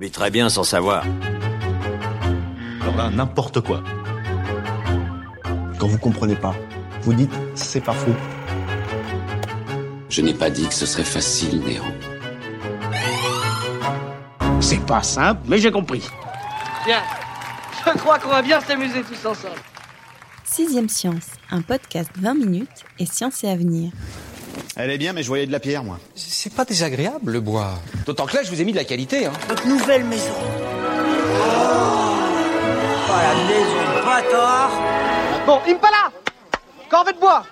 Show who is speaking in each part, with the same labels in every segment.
Speaker 1: Vit très bien sans savoir.
Speaker 2: Alors là, n'importe quoi.
Speaker 3: Quand vous comprenez pas, vous dites c'est pas faux.
Speaker 4: Je n'ai pas dit que ce serait facile, Néo.
Speaker 5: C'est pas simple, mais j'ai compris.
Speaker 6: Bien. Je crois qu'on va bien s'amuser tous ensemble.
Speaker 7: Sixième Science, un podcast 20 minutes et science et avenir.
Speaker 2: Elle est bien, mais je voyais de la pierre, moi.
Speaker 8: C'est pas désagréable, le bois. D'autant que là, je vous ai mis de la qualité. Hein.
Speaker 6: Notre nouvelle maison. Oh, la maison bâtard Bon, Impala Corvée de bois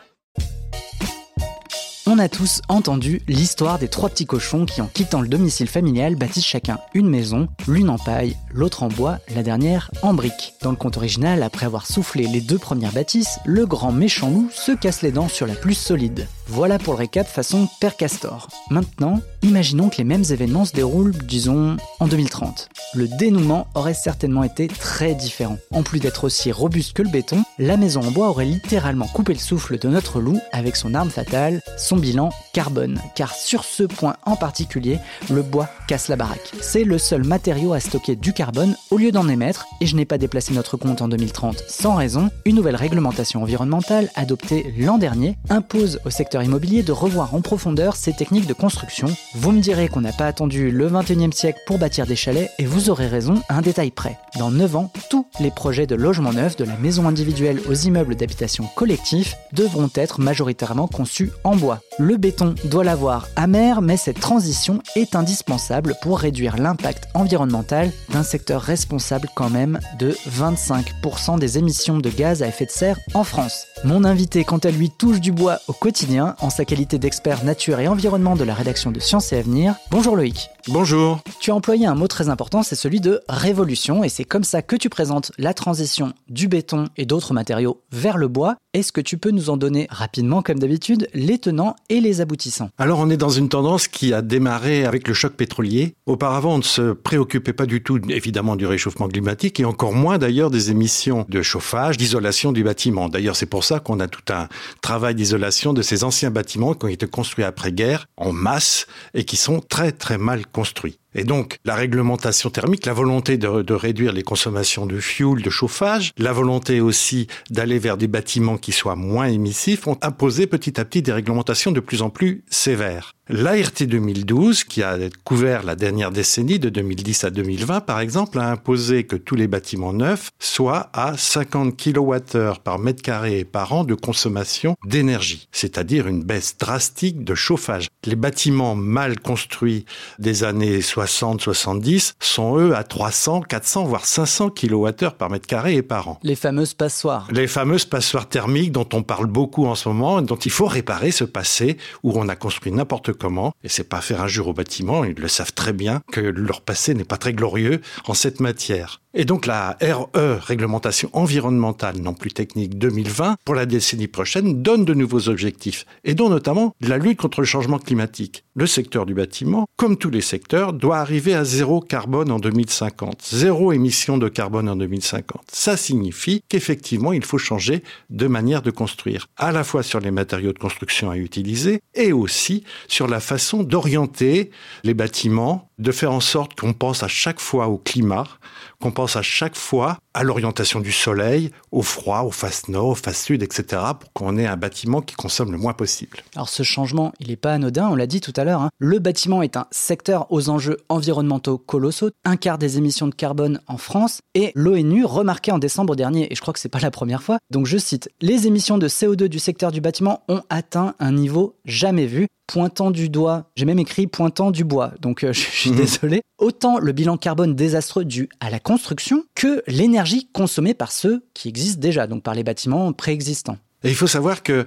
Speaker 9: On a tous entendu l'histoire des trois petits cochons qui, en quittant le domicile familial, bâtissent chacun une maison, l'une en paille, l'autre en bois, la dernière en briques. Dans le conte original, après avoir soufflé les deux premières bâtisses, le grand méchant loup se casse les dents sur la plus solide. Voilà pour le récap façon Père Castor. Maintenant, imaginons que les mêmes événements se déroulent, disons, en 2030. Le dénouement aurait certainement été très différent. En plus d'être aussi robuste que le béton, la maison en bois aurait littéralement coupé le souffle de notre loup avec son arme fatale, son bilan carbone. Car sur ce point en particulier, le bois casse la baraque. C'est le seul matériau à stocker du carbone au lieu d'en émettre, et je n'ai pas déplacé notre compte en 2030 sans raison. Une nouvelle réglementation environnementale adoptée l'an dernier impose au secteur immobilier de revoir en profondeur ses techniques de construction. Vous me direz qu'on n'a pas attendu le 21e siècle pour bâtir des chalets et vous aurez raison à un détail près. Dans 9 ans, tous les projets de logement neuf, de la maison individuelle aux immeubles d'habitation collectif, devront être majoritairement conçus en bois. Le béton doit l'avoir amer, mais cette transition est indispensable pour réduire l'impact environnemental d'un secteur responsable quand même de 25% des émissions de gaz à effet de serre en France. Mon invité, quant à lui, touche du bois au quotidien en sa qualité d'expert nature et environnement de la rédaction de Sciences et Avenir. Bonjour Loïc.
Speaker 10: Bonjour.
Speaker 9: Tu as employé un mot très important, c'est celui de révolution, et c'est comme ça que tu présentes la transition du béton et d'autres matériaux vers le bois. Est-ce que tu peux nous en donner rapidement, comme d'habitude, les tenants et les aboutissants?
Speaker 10: Alors on est dans une tendance qui a démarré avec le choc pétrolier. Auparavant, on ne se préoccupait pas du tout, évidemment, du réchauffement climatique, et encore moins d'ailleurs des émissions de chauffage, d'isolation du bâtiment. D'ailleurs, c'est pour ça qu'on a tout un travail d'isolation de ces anciens bâtiments qui ont été construits après-guerre en masse et qui sont très très mal construits. Et donc, la réglementation thermique, la volonté de, de, réduire les consommations de fuel, de chauffage, la volonté aussi d'aller vers des bâtiments qui soient moins émissifs ont imposé petit à petit des réglementations de plus en plus sévères. L'ART 2012, qui a couvert la dernière décennie de 2010 à 2020 par exemple, a imposé que tous les bâtiments neufs soient à 50 kWh par mètre carré et par an de consommation d'énergie, c'est-à-dire une baisse drastique de chauffage. Les bâtiments mal construits des années 60-70 sont eux à 300, 400, voire 500 kWh par mètre carré et par an.
Speaker 9: Les fameuses passoires.
Speaker 10: Les fameuses passoires thermiques dont on parle beaucoup en ce moment, dont il faut réparer ce passé où on a construit n'importe comment. Et c'est pas faire injure au bâtiment, ils le savent très bien que leur passé n'est pas très glorieux en cette matière. Et donc la RE, réglementation environnementale non plus technique 2020, pour la décennie prochaine, donne de nouveaux objectifs, et dont notamment la lutte contre le changement climatique. Le secteur du bâtiment, comme tous les secteurs, doit arriver à zéro carbone en 2050, zéro émission de carbone en 2050. Ça signifie qu'effectivement, il faut changer de manière de construire, à la fois sur les matériaux de construction à utiliser, et aussi sur la façon d'orienter les bâtiments de faire en sorte qu'on pense à chaque fois au climat, qu'on pense à chaque fois à l'orientation du soleil, au froid, au face nord, au face sud, etc., pour qu'on ait un bâtiment qui consomme le moins possible.
Speaker 9: Alors ce changement, il n'est pas anodin, on l'a dit tout à l'heure. Hein. Le bâtiment est un secteur aux enjeux environnementaux colossaux, un quart des émissions de carbone en France, et l'ONU remarquait en décembre dernier, et je crois que c'est pas la première fois, donc je cite, les émissions de CO2 du secteur du bâtiment ont atteint un niveau jamais vu, pointant du doigt, j'ai même écrit pointant du bois, donc euh, je suis désolé, autant le bilan carbone désastreux dû à la construction que l'énergie consommée par ceux qui existent déjà, donc par les bâtiments préexistants.
Speaker 10: Et il faut savoir que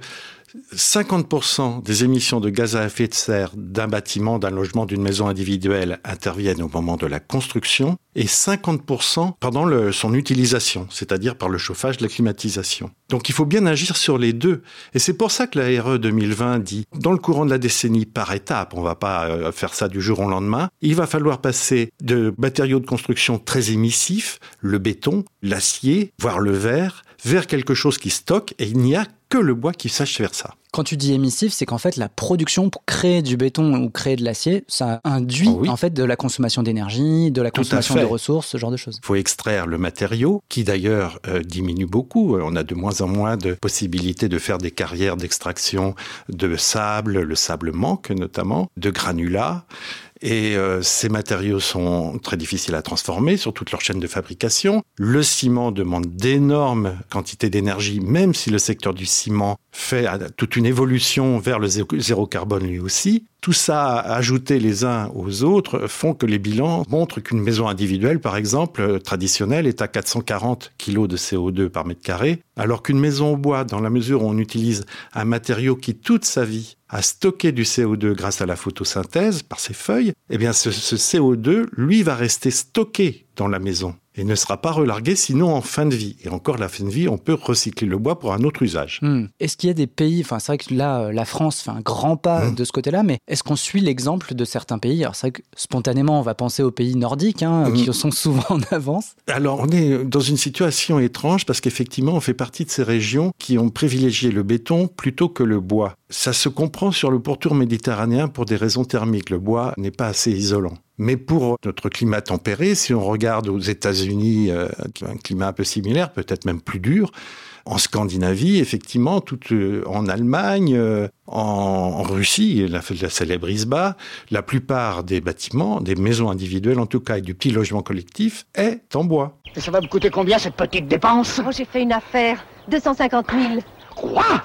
Speaker 10: 50% des émissions de gaz à effet de serre d'un bâtiment, d'un logement, d'une maison individuelle interviennent au moment de la construction et 50% pendant son utilisation, c'est-à-dire par le chauffage, la climatisation. Donc il faut bien agir sur les deux. Et c'est pour ça que la RE 2020 dit, dans le courant de la décennie, par étape, on va pas euh, faire ça du jour au lendemain, il va falloir passer de matériaux de construction très émissifs, le béton, l'acier, voire le verre, vers quelque chose qui stocke et il n'y a que le bois qui sache faire ça.
Speaker 9: Quand tu dis émissif, c'est qu'en fait la production pour créer du béton ou créer de l'acier, ça induit
Speaker 10: Oh oui.
Speaker 9: en fait de la consommation d'énergie, de la
Speaker 10: Tout
Speaker 9: consommation de ressources, ce genre de choses.
Speaker 10: Il faut extraire le matériau, qui d'ailleurs euh, diminue beaucoup. On a de moins en moins de possibilités de faire des carrières d'extraction de sable, le sable manque notamment, de granulats. Et euh, ces matériaux sont très difficiles à transformer sur toute leur chaîne de fabrication. Le ciment demande d'énormes quantités d'énergie, même si le secteur du ciment fait toute une évolution vers le zéro- carbone lui aussi. Tout ça, ajouté les uns aux autres, font que les bilans montrent qu'une maison individuelle, par exemple, traditionnelle, est à 440 kg de CO2 par mètre carré, alors qu'une maison au bois, dans la mesure où on utilise un matériau qui, toute sa vie, a stocké du CO2 grâce à la photosynthèse par ses feuilles, eh bien, ce, ce CO2, lui, va rester stocké dans la maison et ne sera pas relargué sinon en fin de vie. Et encore, la fin de vie, on peut recycler le bois pour un autre usage.
Speaker 9: Hmm. Est-ce qu'il y a des pays, enfin c'est vrai que là euh, la France fait un grand pas
Speaker 10: Hmm.
Speaker 9: de ce côté-là, mais est-ce qu'on suit l'exemple de certains pays? Alors c'est vrai que spontanément on va penser aux pays nordiques hein,
Speaker 10: Hmm.
Speaker 9: qui sont souvent en avance.
Speaker 10: Alors, on est dans une situation étrange parce qu'effectivement, on fait partie de ces régions qui ont privilégié le béton plutôt que le bois. Ça se comprend sur le pourtour méditerranéen pour des raisons thermiques. Le bois n'est pas assez isolant. Mais pour notre climat tempéré, si on regarde aux États-Unis, euh, un climat un peu similaire, peut-être même plus dur, en Scandinavie, effectivement, tout, euh, en Allemagne, euh, en, en Russie, la, la célèbre ISBA, la plupart des bâtiments, des maisons individuelles en tout cas, et du petit logement collectif, est en bois.
Speaker 5: Et ça va me coûter combien cette petite dépense?
Speaker 11: Oh, j'ai fait une affaire. 250 000.
Speaker 5: Quoi?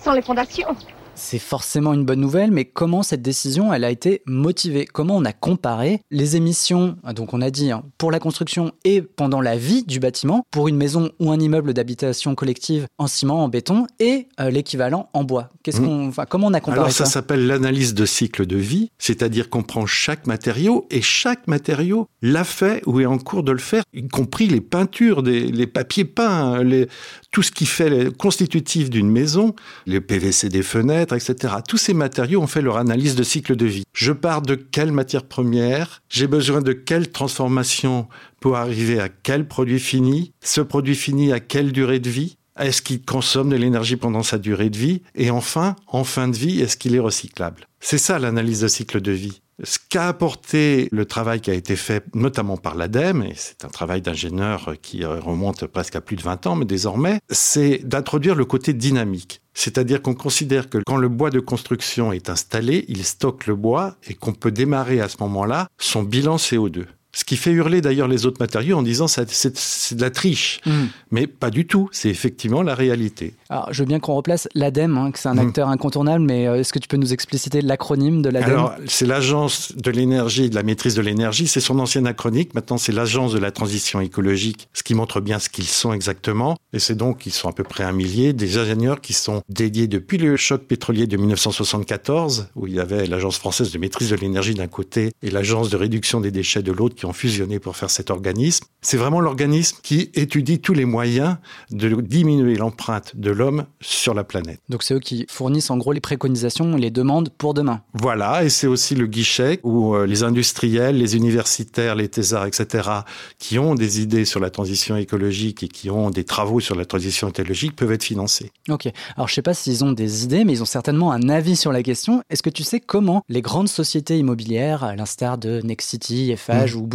Speaker 11: Sans les fondations.
Speaker 9: C'est forcément une bonne nouvelle, mais comment cette décision elle a été motivée? Comment on a comparé les émissions, donc on a dit hein, pour la construction et pendant la vie du bâtiment, pour une maison ou un immeuble d'habitation collective en ciment, en béton, et euh, l'équivalent en bois? Qu'est-ce
Speaker 10: Mhm.
Speaker 9: qu'on, enfin, comment on a comparé
Speaker 10: Alors ça
Speaker 9: ça?
Speaker 10: s'appelle l'analyse de cycle de vie, c'est-à-dire qu'on prend chaque matériau et chaque matériau l'a fait ou est en cours de le faire, y compris les peintures, des, les papiers peints, les, tout ce qui fait le constitutif d'une maison, les PVC des fenêtres, etc. Tous ces matériaux ont fait leur analyse de cycle de vie. Je pars de quelle matière première, j'ai besoin de quelle transformation pour arriver à quel produit fini, ce produit fini à quelle durée de vie, est-ce qu'il consomme de l'énergie pendant sa durée de vie Et enfin, en fin de vie, est-ce qu'il est recyclable? C'est ça l'analyse de cycle de vie. Ce qu'a apporté le travail qui a été fait notamment par l'ADEME, et c'est un travail d'ingénieur qui remonte presque à plus de 20 ans, mais désormais, c'est d'introduire le côté dynamique. C'est-à-dire qu'on considère que quand le bois de construction est installé, il stocke le bois et qu'on peut démarrer à ce moment-là son bilan CO2. Ce qui fait hurler d'ailleurs les autres matériaux en disant c'est de la triche.
Speaker 9: Hmm.
Speaker 10: Mais pas du tout, c'est effectivement la réalité.
Speaker 9: Alors, je veux bien qu'on replace l'ADEME, hein, que c'est un
Speaker 10: Mhm.
Speaker 9: acteur incontournable, mais euh, est-ce que tu peux nous expliciter l'acronyme de l'ADEME?
Speaker 10: Alors, c'est l'agence de l'énergie, de la maîtrise de l'énergie, c'est son ancienne acronyque, maintenant c'est l'agence de la transition écologique, ce qui montre bien ce qu'ils sont exactement. Et c'est donc, ils sont à peu près un millier, des ingénieurs qui sont dédiés depuis le choc pétrolier de 1974, où il y avait l'agence française de maîtrise de l'énergie d'un côté et l'agence de réduction des déchets de l'autre qui ont fusionné pour faire cet organisme. C'est vraiment l'organisme qui étudie tous les moyens de diminuer l'empreinte de l'homme sur la planète.
Speaker 9: Donc, c'est eux qui fournissent en gros les préconisations, les demandes pour demain.
Speaker 10: Voilà, et c'est aussi le guichet où euh, les industriels, les universitaires, les thésards, etc., qui ont des idées sur la transition écologique et qui ont des travaux sur la transition écologique peuvent être financés.
Speaker 9: Ok. Alors, je sais pas s'ils ont des idées, mais ils ont certainement un avis sur la question. Est-ce que tu sais comment les grandes sociétés immobilières, à l'instar de Nexity, Eiffage ou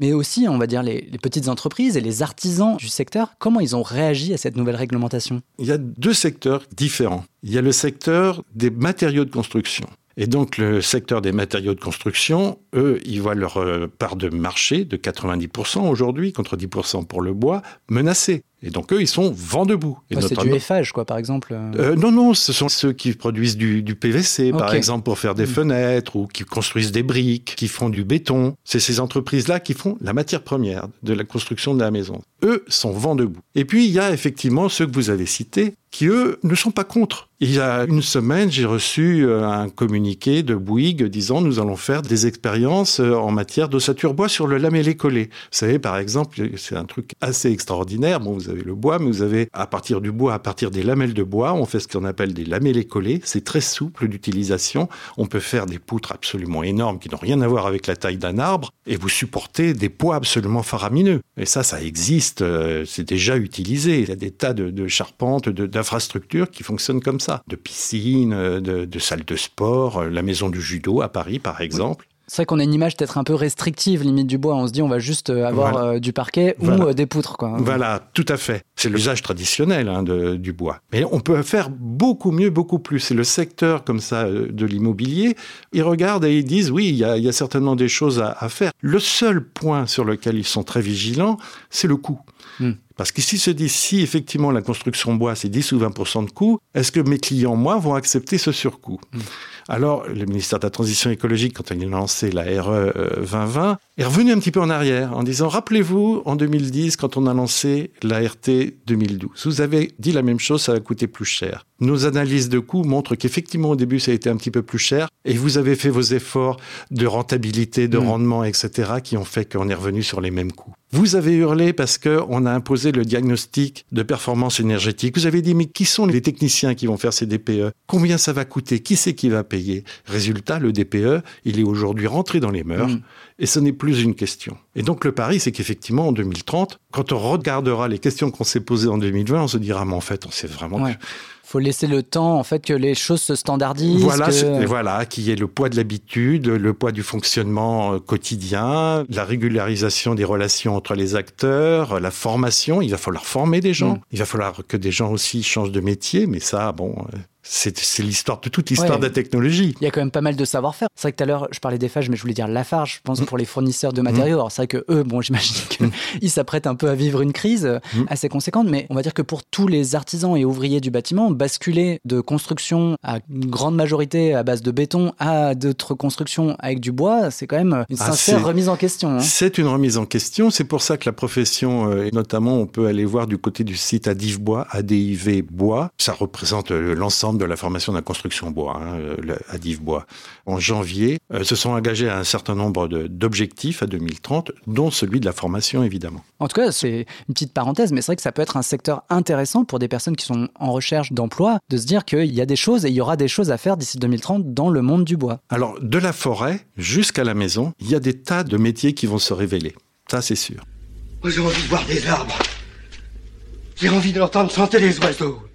Speaker 9: Mais aussi, on va dire, les, les petites entreprises et les artisans du secteur, comment ils ont réagi à cette nouvelle réglementation?
Speaker 10: Il y a deux secteurs différents. Il y a le secteur des matériaux de construction. Et donc le secteur des matériaux de construction, eux, ils voient leur euh, part de marché de 90% aujourd'hui, contre 10% pour le bois, menacée. Et donc eux, ils sont vent debout.
Speaker 9: Et c'est du Eiffage, quoi, par exemple.
Speaker 10: Euh, non, non, ce sont ceux qui produisent du, du PVC, par exemple, pour faire des mm. fenêtres, ou qui construisent des briques, qui font du béton. C'est ces entreprises-là qui font la matière première de la construction de la maison. Eux sont vent debout. Et puis il y a effectivement ceux que vous avez cités, qui eux ne sont pas contre il y a une semaine, j'ai reçu euh, un communiqué de Bouygues disant nous allons faire des expériences euh, en matière d'ossature bois sur le lamellé collé. Vous savez, par exemple, c'est un truc assez extraordinaire. Bon, vous avez le bois, mais vous avez à partir du bois, à partir des lamelles de bois, on fait ce qu'on appelle des lamellés collés. C'est très souple d'utilisation. On peut faire des poutres absolument énormes qui n'ont rien à voir avec la taille d'un arbre et vous supportez des poids absolument faramineux. Et ça, ça existe. Euh, c'est déjà utilisé. Il y a des tas de, de charpentes, d'infrastructures qui fonctionnent comme ça de piscines, de, salles de sport, euh, la maison du judo à Paris par exemple.
Speaker 9: C'est vrai qu'on a une image peut-être un peu restrictive, limite du bois. On se dit, on va juste euh, avoir euh, du parquet ou des poutres. Quoi.
Speaker 10: Voilà, tout à fait. C'est l'usage traditionnel hein, du bois. Mais on peut faire beaucoup mieux, beaucoup plus. C'est le secteur comme ça de l'immobilier. Ils regardent et ils disent, oui, il y a, certainement des choses à, faire. Le seul point sur lequel ils sont très vigilants, c'est le coût. Hmm. Parce qu'ici se dit, si effectivement la construction bois, c'est 10 ou 20% de coût, est-ce que mes clients, moi, vont accepter ce surcoût? Mm. Alors, le ministère de la Transition écologique, quand il a lancé la RE 2020, euh, est revenu un petit peu en arrière en disant, rappelez-vous, en 2010, quand on a lancé la RT 2012, vous avez dit la même chose, ça va coûter plus cher. Nos analyses de coûts montrent qu'effectivement, au début, ça a été un petit peu plus cher et vous avez fait vos efforts de rentabilité, de mm. rendement, etc., qui ont fait qu'on est revenu sur les mêmes coûts. Vous avez hurlé parce qu'on a imposé le diagnostic de performance énergétique. Vous avez dit, mais qui sont les techniciens qui vont faire ces DPE Combien ça va coûter? Qui c'est qui va payer? Résultat, le DPE, il est aujourd'hui rentré dans les mœurs mm. Et ce n'est plus une question. Et donc le pari, c'est qu'effectivement, en 2030, quand on regardera les questions qu'on s'est posées en 2020, on se dira, mais en fait, on sait vraiment
Speaker 9: faut laisser le temps en fait que les choses se standardisent.
Speaker 10: Voilà, voilà, qu'il y ait le poids de l'habitude, le poids du fonctionnement euh, quotidien, la régularisation des relations entre les acteurs, la formation. Il va falloir former des gens. Mm. Il va falloir que des gens aussi changent de métier, mais ça, bon, euh, c'est l'histoire de toute l'histoire de la technologie.
Speaker 9: Il y a quand même pas mal de savoir-faire. C'est vrai que tout à l'heure, je parlais des phages, mais je voulais dire Lafarge, je pense, mm. Pour les fournisseurs de matériaux. Mm. Alors, c'est vrai que eux, bon, j'imagine qu'ils mm. s'apprêtent un peu à vivre une crise euh, assez conséquente, mais on va dire que pour tous les artisans et ouvriers du bâtiment, basculer de construction à une grande majorité à base de béton à d'autres constructions avec du bois, c'est quand même une ah, sincère remise en question. Hein.
Speaker 10: C'est une remise en question. C'est pour ça que la profession, euh, notamment, on peut aller voir du côté du site Adiv Bois, ADIV Bois, ça représente euh, l'ensemble de la formation de la construction bois, hein, Div Bois. En janvier, euh, se sont engagés à un certain nombre d'objectifs à 2030, dont celui de la formation, évidemment.
Speaker 9: En tout cas, c'est une petite parenthèse, mais c'est vrai que ça peut être un secteur intéressant pour des personnes qui sont en recherche d'emploi, de se dire qu'il y a des choses et il y aura des choses à faire d'ici 2030 dans le monde du bois.
Speaker 10: Alors, de la forêt jusqu'à la maison, il y a des tas de métiers qui vont se révéler. Ça, c'est sûr.
Speaker 6: J'ai envie de voir des arbres. J'ai envie de l'entendre chanter les oiseaux.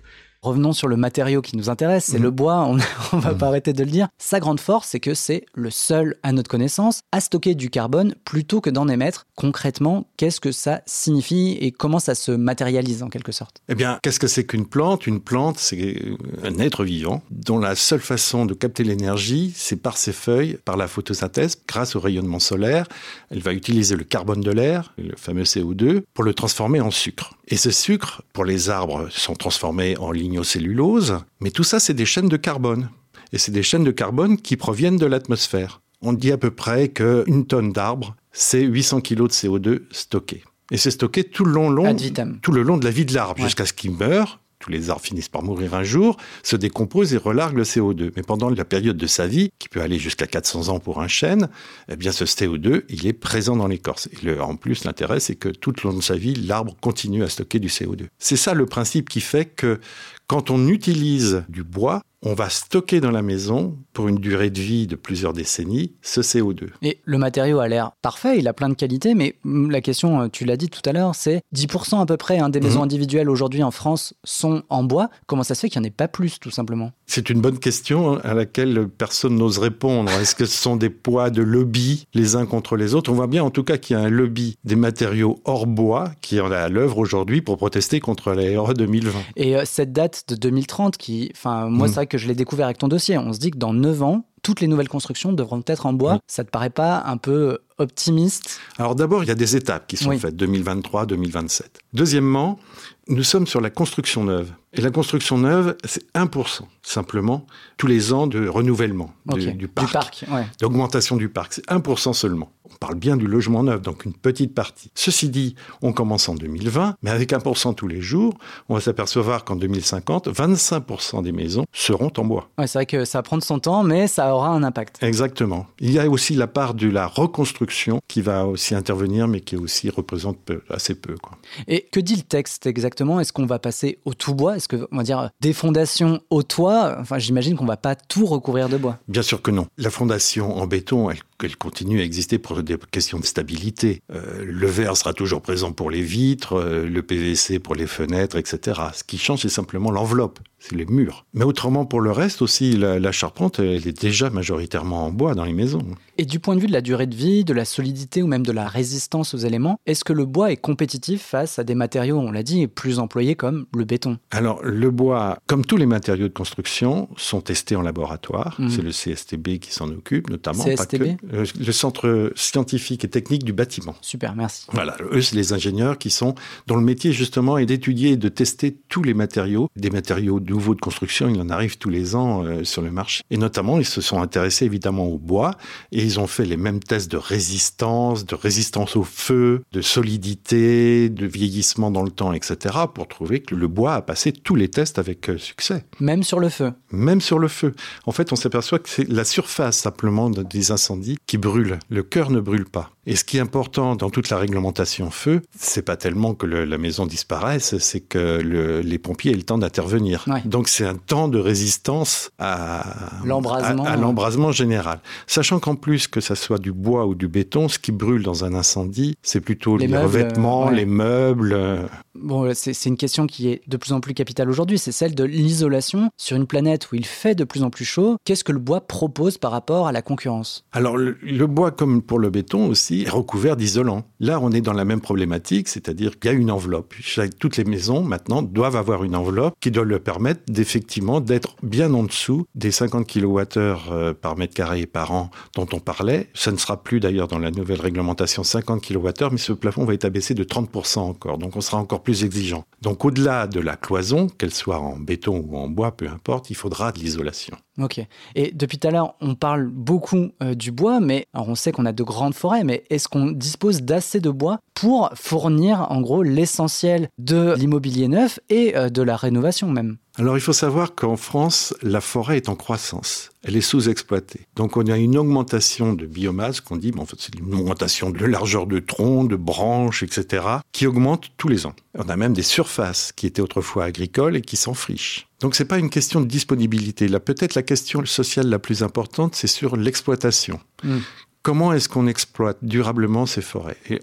Speaker 9: Revenons sur le matériau qui nous intéresse, c'est le mm. bois, on, ne va mm. pas arrêter de le dire. Sa grande force, c'est que c'est le seul, à notre connaissance, à stocker du carbone plutôt que d'en émettre. Concrètement, qu'est-ce que ça signifie et comment ça se matérialise en quelque sorte?
Speaker 10: Eh bien, qu'est-ce que c'est qu'une plante? Une plante, c'est un être vivant dont la seule façon de capter l'énergie, c'est par ses feuilles, par la photosynthèse, grâce au rayonnement solaire. Elle va utiliser le carbone de l'air, le fameux CO2, pour le transformer en sucre. Et ce sucre, pour les arbres, sont transformés en lignocellulose, mais tout ça, c'est des chaînes de carbone. Et c'est des chaînes de carbone qui proviennent de l'atmosphère. On dit à peu près qu'une tonne d'arbre, c'est 800 kg de CO2 stocké. Et c'est stocké tout le long, tout le long de la vie de l'arbre, jusqu'à ce qu'il meure, tous les arbres finissent par mourir un jour, se décomposent et relarguent le CO2. Mais pendant la période de sa vie, qui peut aller jusqu'à 400 ans pour un chêne, eh bien ce CO2, il est présent dans l'écorce. Et en plus, l'intérêt, c'est que tout le long de sa vie, l'arbre continue à stocker du CO2. C'est ça le principe qui fait que quand on utilise du bois, on va stocker dans la maison, pour une durée de vie de plusieurs décennies, ce CO2.
Speaker 9: Et le matériau a l'air parfait, il a plein de qualités, mais la question, euh, tu l'as dit tout à l'heure, c'est 10% à peu près hein, des maisons mhm. individuelles aujourd'hui en France sont en bois. Comment ça se fait qu'il n'y en ait pas plus, tout simplement?
Speaker 10: C'est une bonne question hein, à laquelle personne n'ose répondre. Est-ce que ce sont des poids de lobby les uns contre les autres? On voit bien en tout cas qu'il y a un lobby des matériaux hors bois qui en est à l'œuvre aujourd'hui pour protester contre la RE 2020.
Speaker 9: Et euh, cette date de 2030, qui, enfin, moi, c'est vrai que je l'ai découvert avec ton dossier. On se dit que dans 9 ans, toutes les nouvelles constructions devront être en bois. Ça te paraît pas un peu optimiste?
Speaker 10: Alors d'abord, il y a des étapes qui sont faites, 2023-2027. Deuxièmement, nous sommes sur la construction neuve. Et la construction neuve, c'est 1% simplement tous les ans de renouvellement du, parc, d'augmentation du parc. C'est 1% seulement. On parle bien du logement neuf, donc une petite partie. Ceci dit, on commence en 2020, mais avec 1% tous les jours, on va s'apercevoir qu'en 2050, 25% des maisons seront en bois.
Speaker 9: Ouais, c'est vrai que ça va prendre son temps, mais ça aura un impact.
Speaker 10: Exactement. Il y a aussi la part de la reconstruction qui va aussi intervenir, mais qui aussi représente assez peu. Quoi.
Speaker 9: Et que dit le texte exactement? Est-ce qu'on va passer au tout bois? Est-ce que, on va dire, des fondations au toit? Enfin, j'imagine qu'on va pas tout recouvrir de bois.
Speaker 10: Bien sûr que non. La fondation en béton, elle elle continue à exister pour des questions de stabilité. Euh, le verre sera toujours présent pour les vitres, euh, le PVC pour les fenêtres, etc. Ce qui change, c'est simplement l'enveloppe, c'est les murs. Mais autrement, pour le reste aussi, la, charpente, elle est déjà majoritairement en bois dans les maisons.
Speaker 9: Et du point de vue de la durée de vie, de la solidité ou même de la résistance aux éléments, est-ce que le bois est compétitif face à des matériaux, on l'a dit, plus employés comme le béton?
Speaker 10: Alors, le bois, comme tous les matériaux de construction, sont testés en laboratoire. Mmh. C'est le CSTB qui s'en occupe, notamment.
Speaker 9: CSTB
Speaker 10: euh, le Centre scientifique et technique du bâtiment.
Speaker 9: Super, merci.
Speaker 10: Voilà, eux, c'est les ingénieurs qui sont, dont le métier justement est d'étudier et de tester tous les matériaux. Des matériaux nouveaux de construction, il en arrive tous les ans euh, sur le marché. Et notamment, ils se sont intéressés évidemment au bois et ils ont fait les mêmes tests de résistance, de résistance au feu, de solidité, de vieillissement dans le temps, etc. pour trouver que le bois a passé tous les tests avec euh, succès.
Speaker 9: Même sur le feu
Speaker 10: Même sur le feu. En fait, on s'aperçoit que c'est la surface simplement des incendies qui brûle. Le cœur ne brûle pas. Et ce qui est important dans toute la réglementation feu, c'est pas tellement que la maison disparaisse, c'est que les pompiers aient le temps d'intervenir. Donc c'est un temps de résistance à l'embrasement général. Sachant qu'en plus que ça soit du bois ou du béton, ce qui brûle dans un incendie, c'est plutôt les, revêtements, les meubles.
Speaker 9: Bon, c'est une question qui est de plus en plus capitale aujourd'hui, c'est celle de l'isolation sur une planète où il fait de plus en plus chaud. Qu'est-ce que le bois propose par rapport à la concurrence?
Speaker 10: Alors le, le bois, comme pour le béton aussi, recouvert d'isolant. Là, on est dans la même problématique, c'est-à-dire qu'il y a une enveloppe. Toutes les maisons, maintenant, doivent avoir une enveloppe qui doit leur permettre d'effectivement d'être bien en dessous des 50 kWh euh, par mètre carré par an dont on parlait. Ça ne sera plus d'ailleurs dans la nouvelle réglementation 50 kWh, mais ce plafond va être abaissé de 30% encore. Donc on sera encore plus exigeant. Donc au-delà de la cloison, qu'elle soit en béton ou en bois, peu importe, il faudra de l'isolation.
Speaker 9: Ok. Et depuis tout à l'heure, on parle beaucoup euh, du bois, mais on sait qu'on a de grandes forêts, mais est-ce qu'on dispose d'assez de bois pour fournir en gros l'essentiel de l'immobilier neuf et euh, de la rénovation même?
Speaker 10: Alors il faut savoir qu'en France, la forêt est en croissance. Elle est sous-exploitée. Donc on a une augmentation de biomasse qu'on dit, mais en fait c'est une augmentation de largeur de tronc, de branches, etc., qui augmente tous les ans. On a même des surfaces qui étaient autrefois agricoles et qui s'enfrichent. Donc c'est pas une question de disponibilité. Là, peut-être la question sociale la plus importante, c'est sur l'exploitation. Hmm. Comment est-ce qu'on exploite durablement ces forêts? Et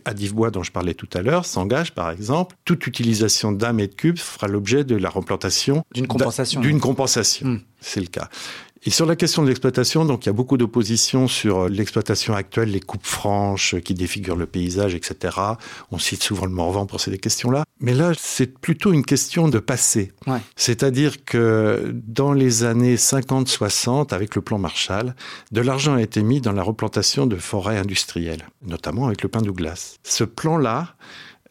Speaker 10: dont je parlais tout à l'heure, s'engage, par exemple, toute utilisation d'un mètre cube fera l'objet de la replantation
Speaker 9: d'une compensation.
Speaker 10: D'une compensation, hmm. c'est le cas. Et sur la question de l'exploitation, donc il y a beaucoup d'opposition sur l'exploitation actuelle, les coupes franches qui défigurent le paysage, etc. On cite souvent le Morvan pour ces questions-là. Mais là, c'est plutôt une question de passé. C'est-à-dire que dans les années 50-60, avec le plan Marshall, de l'argent a été mis dans la replantation de forêts industrielles, notamment avec le pin Douglas. Ce plan-là,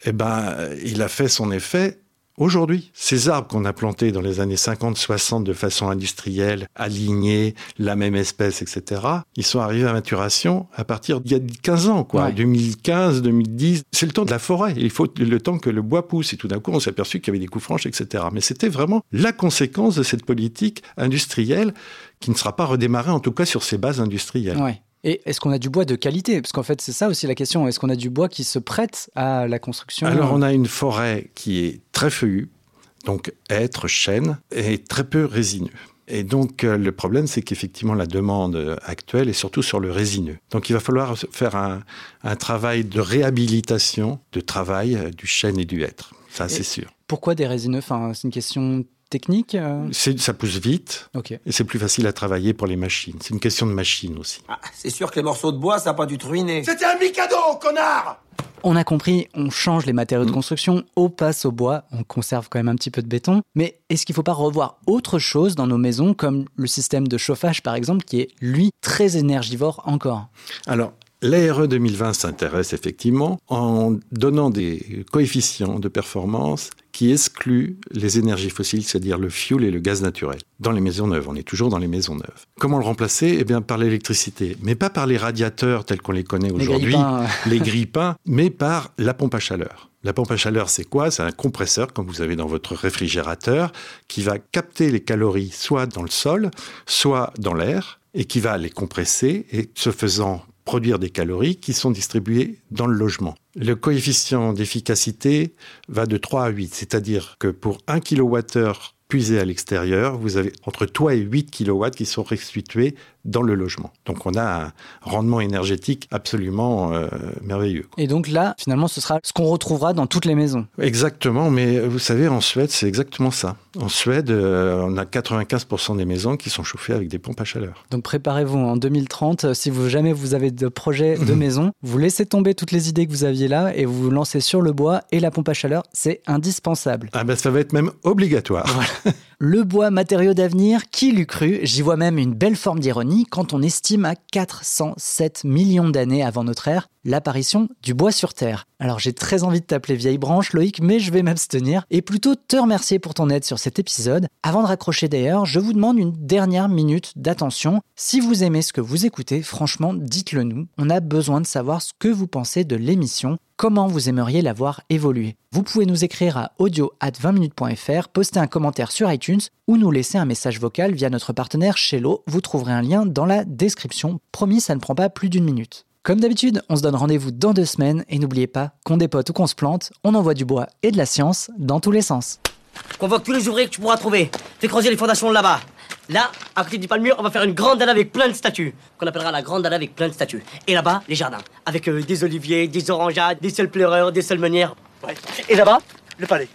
Speaker 10: eh ben, il a fait son effet Aujourd'hui, ces arbres qu'on a plantés dans les années 50-60 de façon industrielle, alignés, la même espèce, etc., ils sont arrivés à maturation à partir d'il y a 15 ans, quoi. 2015, 2010. C'est le temps de la forêt. Il faut le temps que le bois pousse. Et tout d'un coup, on s'est aperçu qu'il y avait des coups franches, etc. Mais c'était vraiment la conséquence de cette politique industrielle qui ne sera pas redémarrée, en tout cas sur ses bases industrielles.
Speaker 9: Et est-ce qu'on a du bois de qualité? Parce qu'en fait, c'est ça aussi la question. Est-ce qu'on a du bois qui se prête à la construction?
Speaker 10: Alors, on a une forêt qui est très feuillue, donc être, chêne, et très peu résineux. Et donc, euh, le problème, c'est qu'effectivement, la demande actuelle est surtout sur le résineux. Donc, il va falloir faire un, travail de réhabilitation de travail euh, du chêne et du hêtre. Ça, c'est sûr.
Speaker 9: Pourquoi des résineux? Enfin, C'est une question technique euh
Speaker 10: Ça pousse vite. Et c'est plus facile à travailler pour les machines. C'est une question de machine aussi.
Speaker 8: Ah, c'est sûr que les morceaux de bois, ça n'a pas dû te ruiner.
Speaker 6: C'était un Mikado, connard
Speaker 9: On a compris, on change les matériaux de construction, on passe au bois, on conserve quand même un petit peu de béton. Mais est-ce qu'il ne faut pas revoir autre chose dans nos maisons, comme le système de chauffage par exemple, qui est lui très énergivore encore?
Speaker 10: Alors, L'ARE 2020 s'intéresse effectivement en donnant des coefficients de performance qui excluent les énergies fossiles, c'est-à-dire le fioul et le gaz naturel, dans les maisons neuves. On est toujours dans les maisons neuves. Comment le remplacer? Eh bien, par l'électricité, mais pas par les radiateurs tels qu'on les connaît aujourd'hui, les grippins, mais par la pompe à chaleur. La pompe à chaleur, c'est quoi? C'est un compresseur, comme vous avez dans votre réfrigérateur, qui va capter les calories soit dans le sol, soit dans l'air, et qui va les compresser, et ce faisant produire des calories qui sont distribuées dans le logement. Le coefficient d'efficacité va de 3 à 8, c'est-à-dire que pour 1 kWh puisé à l'extérieur, vous avez entre 3 et 8 kW qui sont restitués dans le logement. Donc on a un rendement énergétique absolument euh, merveilleux.
Speaker 9: Et donc là, finalement, ce sera ce qu'on retrouvera dans toutes les maisons.
Speaker 10: Exactement, mais vous savez, en Suède, c'est exactement ça. En Suède, euh, on a 95% des maisons qui sont chauffées avec des pompes à chaleur.
Speaker 9: Donc préparez-vous en 2030, euh, si vous jamais vous avez de projet de maison, vous laissez tomber toutes les idées que vous aviez là et vous vous lancez sur le bois et la pompe à chaleur, c'est indispensable.
Speaker 10: Ah ben ça va être même obligatoire.
Speaker 9: le bois, matériau d'avenir, qui l'eût cru? J'y vois même une belle forme d'ironie quand on estime à 407 millions d'années avant notre ère l'apparition du bois sur Terre. Alors j'ai très envie de t'appeler vieille branche, Loïc, mais je vais m'abstenir et plutôt te remercier pour ton aide sur cet épisode. Avant de raccrocher d'ailleurs, je vous demande une dernière minute d'attention. Si vous aimez ce que vous écoutez, franchement, dites-le nous. On a besoin de savoir ce que vous pensez de l'émission comment vous aimeriez la voir évoluer. Vous pouvez nous écrire à audio at 20minutes.fr, poster un commentaire sur iTunes ou nous laisser un message vocal via notre partenaire Shello. Vous trouverez un lien dans la description. Promis, ça ne prend pas plus d'une minute. Comme d'habitude, on se donne rendez-vous dans deux semaines et n'oubliez pas qu'on dépote ou qu'on se plante, on envoie du bois et de la science dans tous les sens.
Speaker 12: Convoque tous les ouvriers que tu pourras trouver. Fais creuser les fondations là-bas. Là, à côté du palmier, on va faire une grande dalle avec plein de statues, qu'on appellera la grande dalle avec plein de statues. Et là-bas, les jardins, avec euh, des oliviers, des orangeades, des seuls pleureurs, des seules meunières. Ouais. Et là-bas, le palais.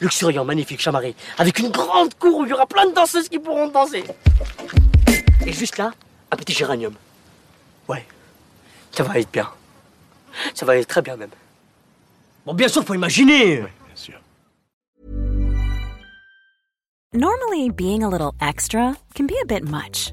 Speaker 12: Luxuriant, magnifique, chamarré, avec une grande cour où il y aura plein de danseuses qui pourront danser. Et juste là, un petit géranium. Ouais, ça va être bien. Ça va être très bien même. Bon, bien sûr, faut imaginer.
Speaker 2: Oui, bien sûr.
Speaker 13: Normally, being a little extra can be a bit much.